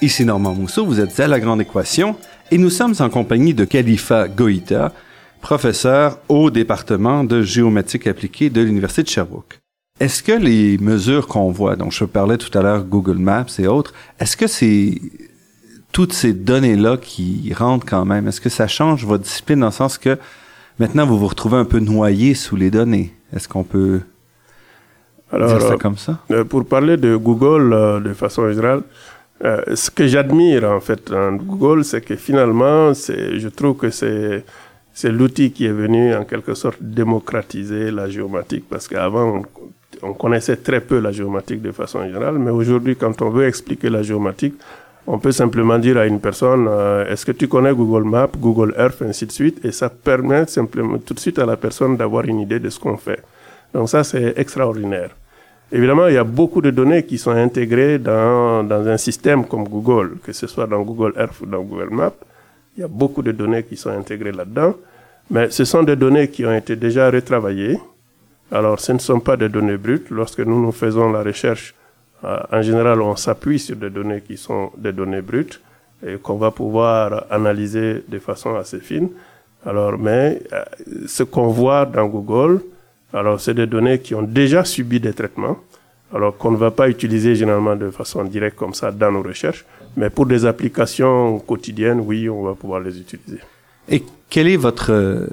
Ici Normand Mousseau, vous êtes à La Grande Équation et nous sommes en compagnie de Khalifa Goïta, professeur au département de géométrie appliquée de l'Université de Sherbrooke. Est-ce que les mesures qu'on voit, dont je parlais tout à l'heure, Google Maps et autres, est-ce que c'est toutes ces données-là qui rentrent quand même? Est-ce que ça change votre discipline dans le sens que maintenant vous vous retrouvez un peu noyé sous les données? Est-ce qu'on peut dire ça comme ça? Euh, pour parler de Google euh, de façon générale, euh, ce que j'admire en fait en Google, c'est que finalement, je trouve que c'est c'est l'outil qui est venu en quelque sorte démocratiser la géomatique parce qu'avant on, connaissait très peu la géomatique de façon générale, mais aujourd'hui quand on veut expliquer la géomatique, on peut simplement dire à une personne euh, est-ce que tu connais Google Maps, Google Earth, ainsi de suite, et ça permet simplement tout de suite à la personne d'avoir une idée de ce qu'on fait. Donc ça c'est extraordinaire. Évidemment, il y a beaucoup de données qui sont intégrées dans, dans un système comme Google, que ce soit dans Google Earth ou dans Google Maps. Il y a beaucoup de données qui sont intégrées là-dedans. Mais ce sont des données qui ont été déjà retravaillées. Alors, ce ne sont pas des données brutes. Lorsque nous nous faisons la recherche, euh, en général, on s'appuie sur des données qui sont des données brutes et qu'on va pouvoir analyser de façon assez fine. Alors, mais euh, ce qu'on voit dans Google, alors, c'est des données qui ont déjà subi des traitements, alors qu'on ne va pas utiliser généralement de façon directe comme ça dans nos recherches, mais pour des applications quotidiennes, oui, on va pouvoir les utiliser. Et quelle est votre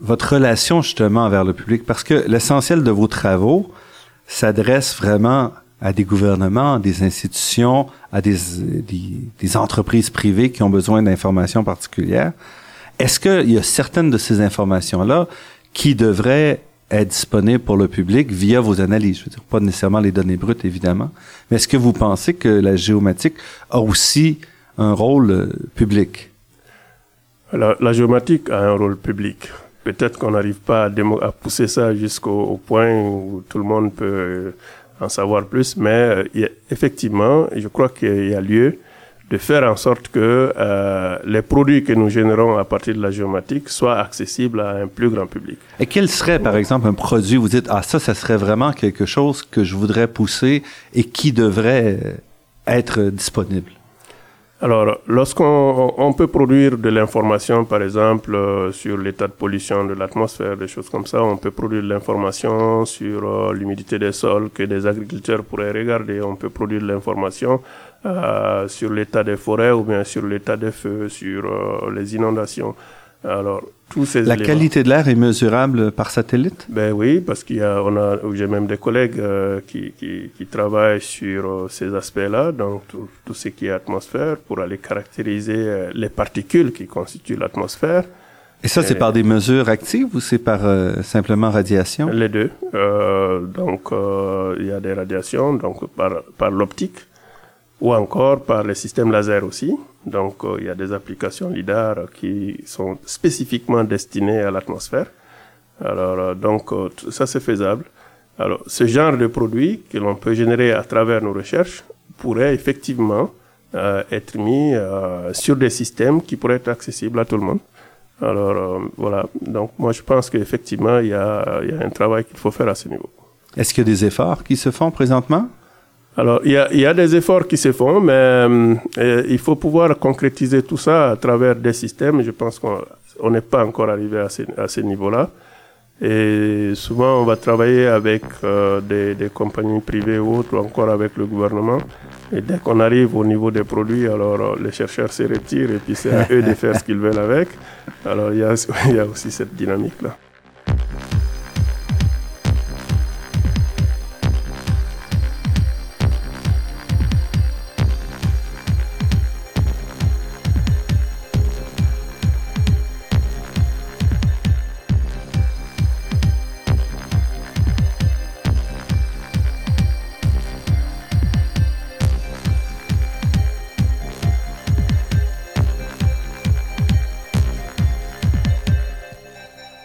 votre relation justement vers le public? Parce que l'essentiel de vos travaux s'adresse vraiment à des gouvernements, à des institutions, à des, des, des entreprises privées qui ont besoin d'informations particulières. Est-ce qu'il y a certaines de ces informations-là qui devraient est disponible pour le public via vos analyses. Je veux dire, pas nécessairement les données brutes, évidemment. Mais est-ce que vous pensez que la géomatique a aussi un rôle euh, public? Alors, la géomatique a un rôle public. Peut-être qu'on n'arrive pas à, pousser ça jusqu'au point où tout le monde peut euh, en savoir plus, mais euh, effectivement, je crois qu'il y a lieu de faire en sorte que euh, les produits que nous générons à partir de la géomatique soient accessibles à un plus grand public. Et quel serait, par exemple, un produit, vous dites, ah ça, ça serait vraiment quelque chose que je voudrais pousser et qui devrait être disponible? Alors, lorsqu'on on peut produire de l'information, par exemple, euh, sur l'état de pollution de l'atmosphère, des choses comme ça, on peut produire de l'information sur euh, l'humidité des sols que des agriculteurs pourraient regarder, on peut produire de l'information euh, sur l'état des forêts ou bien sur l'état des feux, sur euh, les inondations. Alors, tous ces La qualité de l'air est mesurable par satellite? Ben oui, parce qu'il y a, on a, j'ai même des collègues euh, qui, qui, qui, travaillent sur ces aspects-là, donc tout, tout, ce qui est atmosphère, pour aller caractériser les particules qui constituent l'atmosphère. Et ça, c'est par des mesures actives ou c'est par simplement radiation? Les deux. donc, il y a des radiations, donc par, par l'optique ou encore par les systèmes laser aussi. Donc, euh, il y a des applications LIDAR qui sont spécifiquement destinées à l'atmosphère. Alors, euh, donc, euh, ça, c'est faisable. Alors, ce genre de produit que l'on peut générer à travers nos recherches pourrait effectivement être mis sur des systèmes qui pourraient être accessibles à tout le monde. Alors voilà, donc moi je pense qu'effectivement, il y a, y a un travail qu'il faut faire à ce niveau. Est-ce qu'il y a des efforts qui se font présentement? Alors, il y, a, il y a, des efforts qui se font, mais euh, il faut pouvoir concrétiser tout ça à travers des systèmes. Je pense qu'on n'est pas encore arrivé à ce, à ce niveau-là. Et souvent, on va travailler avec euh, des, des, compagnies privées ou autres, ou encore avec le gouvernement. Et dès qu'on arrive au niveau des produits, alors euh, les chercheurs se retirent et puis c'est à [LAUGHS] eux de faire ce qu'ils veulent avec. Alors, il y a, [LAUGHS] il y a aussi cette dynamique-là.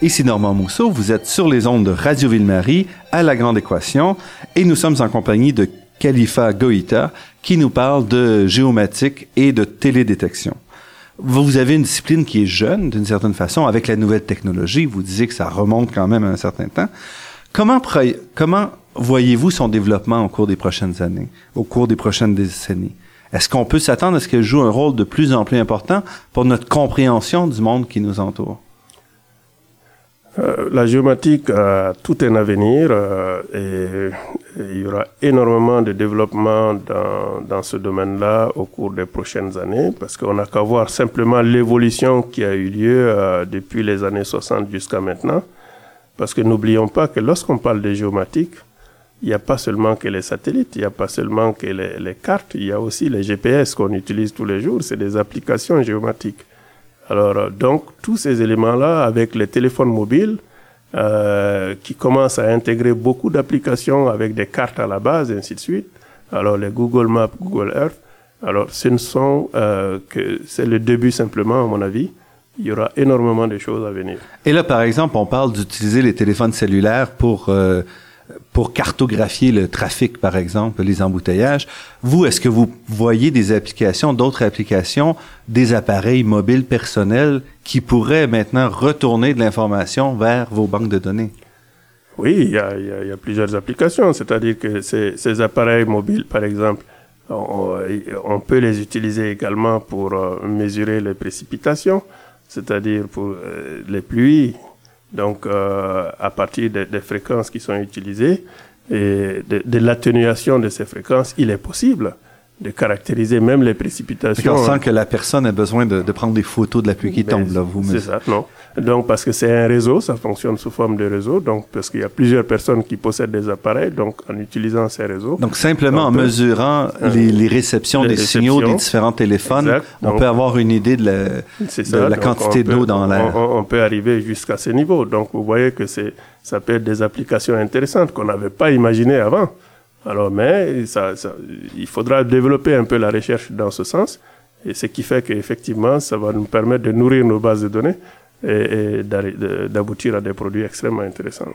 Ici Normand Mousseau, vous êtes sur les ondes de Radio Ville-Marie à La Grande Équation et nous sommes en compagnie de Khalifa Goïta qui nous parle de géomatique et de télédétection. Vous avez une discipline qui est jeune d'une certaine façon avec la nouvelle technologie. Vous disiez que ça remonte quand même à un certain temps. Comment, comment voyez-vous son développement au cours des prochaines années, au cours des prochaines décennies? Est-ce qu'on peut s'attendre à ce qu'elle joue un rôle de plus en plus important pour notre compréhension du monde qui nous entoure? Euh, la géomatique a tout un avenir euh, et, il y aura énormément de développement dans, dans ce domaine-là au cours des prochaines années parce qu'on n'a qu'à voir simplement l'évolution qui a eu lieu euh, depuis les années 60 jusqu'à maintenant. Parce que n'oublions pas que lorsqu'on parle de géomatique, il n'y a pas seulement que les satellites, il n'y a pas seulement que les, les cartes, il y a aussi les GPS qu'on utilise tous les jours, c'est des applications géomatiques. Alors, euh, donc, tous ces éléments-là, avec les téléphones mobiles, euh, qui commencent à intégrer beaucoup d'applications avec des cartes à la base, et ainsi de suite. Alors, les Google Maps, Google Earth. Alors, ce ne sont euh, que, c'est le début simplement, à mon avis. Il y aura énormément de choses à venir. Et là, par exemple, on parle d'utiliser les téléphones cellulaires pour euh, pour cartographier le trafic, par exemple, les embouteillages. Vous, est-ce que vous voyez des applications, d'autres applications, des appareils mobiles personnels qui pourraient maintenant retourner de l'information vers vos banques de données? Oui, il y a, plusieurs applications. C'est-à-dire que ces, appareils mobiles, par exemple, on, on, peut les utiliser également pour euh, mesurer les précipitations, c'est-à-dire pour euh, les pluies, donc euh, à partir des, fréquences qui sont utilisées et de l'atténuation de ces fréquences, il est possible de caractériser même les précipitations. On sent que la personne a besoin de, de prendre des photos de la pluie qui tombe, là, vous C'est ça, non. Donc, parce que c'est un réseau, ça fonctionne sous forme de réseau, donc, parce qu'il y a plusieurs personnes qui possèdent des appareils, donc, en utilisant ces réseaux. Donc, simplement en mesurant les, les, réceptions les des signaux des différents téléphones, exact. on donc, peut avoir une idée de la, de la quantité d'eau dans l'air. On, on, peut arriver jusqu'à ce niveau. Donc, vous voyez que c'est, ça peut être des applications intéressantes qu'on n'avait pas imaginées avant. Alors, mais ça, ça, il faudra développer un peu la recherche dans ce sens, et ce qui fait qu'effectivement, ça va nous permettre de nourrir nos bases de données et, et d'aboutir à des produits extrêmement intéressants.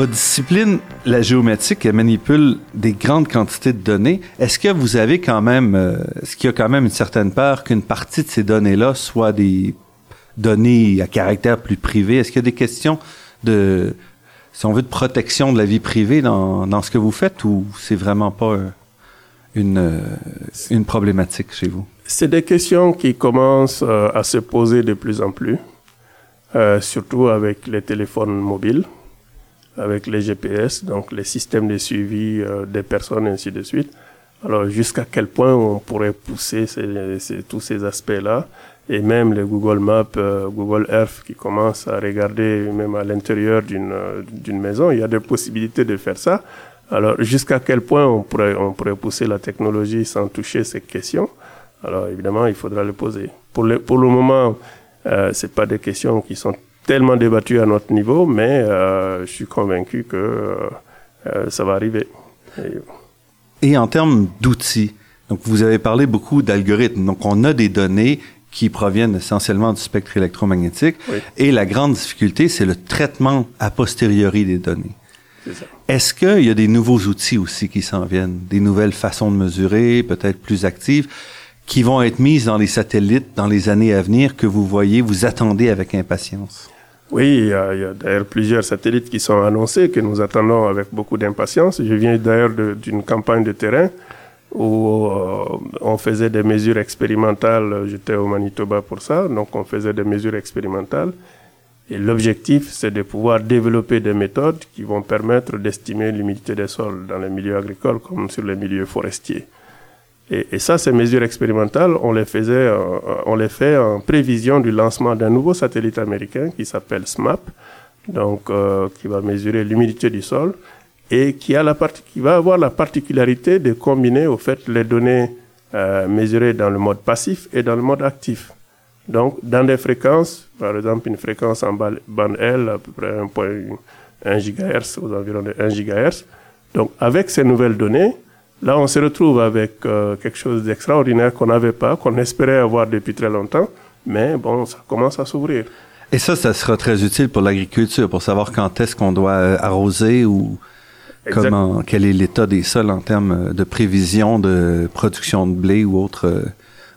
Votre discipline, la géométrique, elle manipule des grandes quantités de données. Est-ce que vous avez quand même, euh, est-ce qu'il y a quand même une certaine peur qu'une partie de ces données-là soit des données à caractère plus privé? Est-ce qu'il y a des questions de, si on veut, de protection de la vie privée dans, dans ce que vous faites ou c'est vraiment pas une, euh, une problématique chez vous? C'est des questions qui commencent euh, à se poser de plus en plus, surtout avec les téléphones mobiles avec les GPS, donc les systèmes de suivi euh, des personnes, ainsi de suite. Alors, jusqu'à quel point on pourrait pousser tous ces aspects-là? Et même les Google Maps, euh, Google Earth qui commencent à regarder même à l'intérieur d'une euh, d'une maison, il y a des possibilités de faire ça. Alors, jusqu'à quel point on pourrait, on pourrait pousser la technologie sans toucher ces questions? Alors, évidemment, il faudra le poser. Pour le, pour le moment, euh, c'est pas des questions qui sont tellement débattu à notre niveau, mais je suis convaincu que ça va arriver. Et en termes d'outils, donc vous avez parlé beaucoup d'algorithmes. Donc on a des données qui proviennent essentiellement du spectre électromagnétique. Et la grande difficulté, c'est le traitement a posteriori des données. Est-ce qu'il y a des nouveaux outils aussi qui s'en viennent, des nouvelles façons de mesurer, peut-être plus actives, qui vont être mises dans les satellites dans les années à venir que vous voyez, vous attendez avec impatience? Oui, il y a, d'ailleurs plusieurs satellites qui sont annoncés, que nous attendons avec beaucoup d'impatience. Je viens d'ailleurs d'une campagne de terrain où euh, on faisait des mesures expérimentales. J'étais au Manitoba pour ça, donc on faisait des mesures expérimentales. Et l'objectif, c'est de pouvoir développer des méthodes qui vont permettre d'estimer l'humidité des sols dans les milieux agricoles comme sur les milieux forestiers. Et, ça, ces mesures expérimentales, on les faisait, euh, on les fait en prévision du lancement d'un nouveau satellite américain qui s'appelle SMAP, donc euh, qui va mesurer l'humidité du sol et qui a la qui va avoir la particularité de combiner au fait les données euh, mesurées dans le mode passif et dans le mode actif. Donc, dans des fréquences, par exemple une fréquence en bande L, à peu près 1.1 GHz, aux environs de 1 GHz. Donc, avec ces nouvelles données, Là, on se retrouve avec euh, quelque chose d'extraordinaire qu'on n'avait pas, qu'on espérait avoir depuis très longtemps, mais bon, ça commence à s'ouvrir. Et ça, ça sera très utile pour l'agriculture, pour savoir quand est-ce qu'on doit euh, arroser ou comment, quel est l'état des sols en termes euh, de prévision de production de blé ou autre,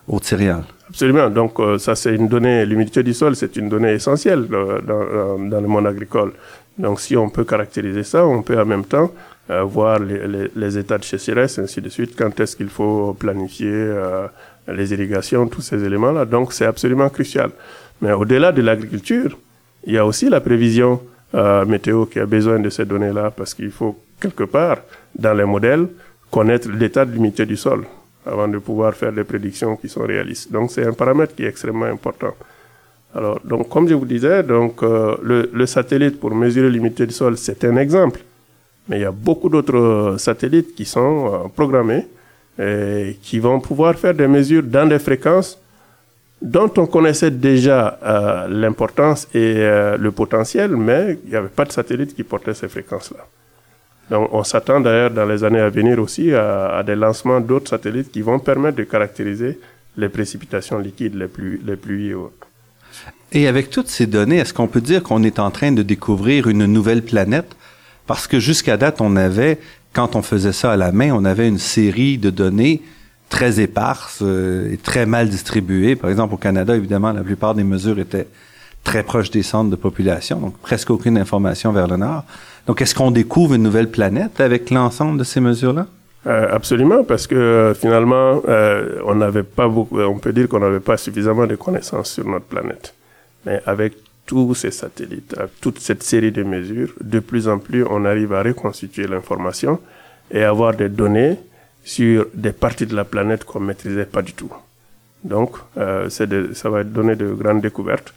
autre céréales. Absolument. Donc, ça, c'est une donnée, l'humidité du sol, c'est une donnée essentielle dans, dans, le monde agricole. Donc, si on peut caractériser ça, on peut en même temps euh, voir les, les, états de sécheresse, ainsi de suite, quand est-ce qu'il faut planifier euh, les irrigations, tous ces éléments-là. Donc c'est absolument crucial. Mais au-delà de l'agriculture, il y a aussi la prévision euh, météo qui a besoin de ces données-là parce qu'il faut quelque part, dans les modèles, connaître l'état de l'humidité du sol avant de pouvoir faire des prédictions qui sont réalistes. Donc c'est un paramètre qui est extrêmement important. Alors, donc, comme je vous disais, donc, le, le satellite pour mesurer l'humidité du sol, c'est un exemple. Mais il y a beaucoup d'autres euh, satellites qui sont euh, programmés et qui vont pouvoir faire des mesures dans des fréquences dont on connaissait déjà euh, l'importance et le potentiel, mais il n'y avait pas de satellite qui portait ces fréquences-là. Donc on s'attend d'ailleurs dans les années à venir aussi à, des lancements d'autres satellites qui vont permettre de caractériser les précipitations liquides, les pluies, les pluies et autres. Et avec toutes ces données, est-ce qu'on peut dire qu'on est en train de découvrir une nouvelle planète? Parce que jusqu'à date, on avait, quand on faisait ça à la main, on avait une série de données très éparses euh, et très mal distribuées. Par exemple, au Canada, évidemment, la plupart des mesures étaient très proches des centres de population, donc presque aucune information vers le nord. Donc, est-ce qu'on découvre une nouvelle planète avec l'ensemble de ces mesures-là? Euh, absolument, parce que euh, finalement, on n'avait pas beaucoup, on peut dire qu'on n'avait pas suffisamment de connaissances sur notre planète. Mais avec tous ces satellites, toute cette série de mesures, de plus en plus, on arrive à reconstituer l'information et avoir des données sur des parties de la planète qu'on ne maîtrisait pas du tout. Donc, euh, ça va donner de grandes découvertes,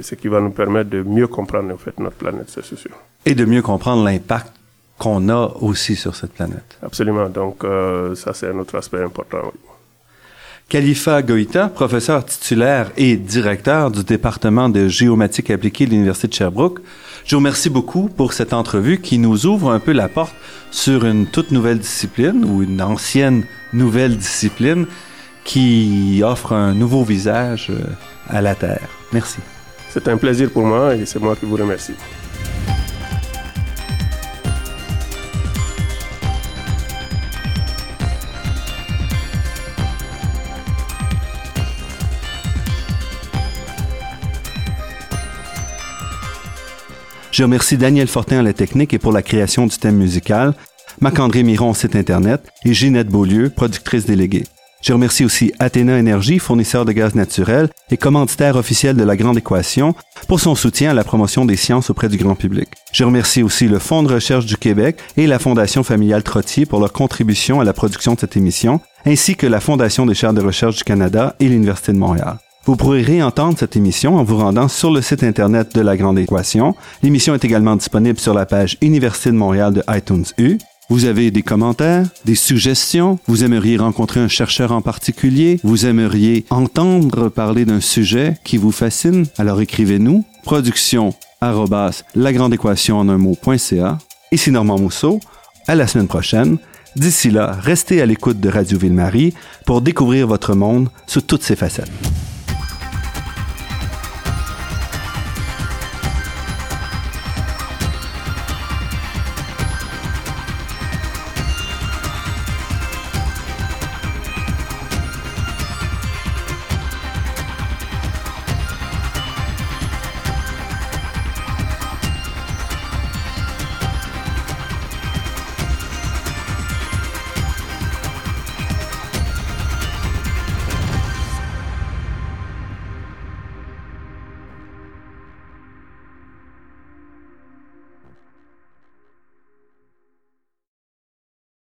ce qui va nous permettre de mieux comprendre en fait notre planète, c'est sûr. Et de mieux comprendre l'impact qu'on a aussi sur cette planète. Absolument. Donc, euh, ça, c'est un autre aspect important. Oui. Khalifa Goïta, professeur titulaire et directeur du département de géomatique appliquée de l'Université de Sherbrooke, je vous remercie beaucoup pour cette entrevue qui nous ouvre un peu la porte sur une toute nouvelle discipline ou une ancienne nouvelle discipline qui offre un nouveau visage euh, à la Terre. Merci. C'est un plaisir pour moi et c'est moi qui vous remercie. Je remercie Daniel Fortin à la technique et pour la création du thème musical, Marc-André Miron site Internet et Ginette Beaulieu, productrice déléguée. Je remercie aussi Athéna Énergie, fournisseur de gaz naturel et commanditaire officiel de la Grande Équation, pour son soutien à la promotion des sciences auprès du grand public. Je remercie aussi le Fonds de recherche du Québec et la Fondation familiale Trottier pour leur contribution à la production de cette émission, ainsi que la Fondation des chaires de recherche du Canada et l'Université de Montréal. Vous pourrez réentendre cette émission en vous rendant sur le site Internet de La Grande Équation. L'émission est également disponible sur la page Université de Montréal de iTunes U. Vous avez des commentaires, des suggestions, vous aimeriez rencontrer un chercheur en particulier, vous aimeriez entendre parler d'un sujet qui vous fascine, alors écrivez-nous production lagrandeéquation en un mot.ca. Ici Normand Mousseau. À la semaine prochaine. D'ici là, restez à l'écoute de Radio Ville-Marie pour découvrir votre monde sous toutes ses facettes.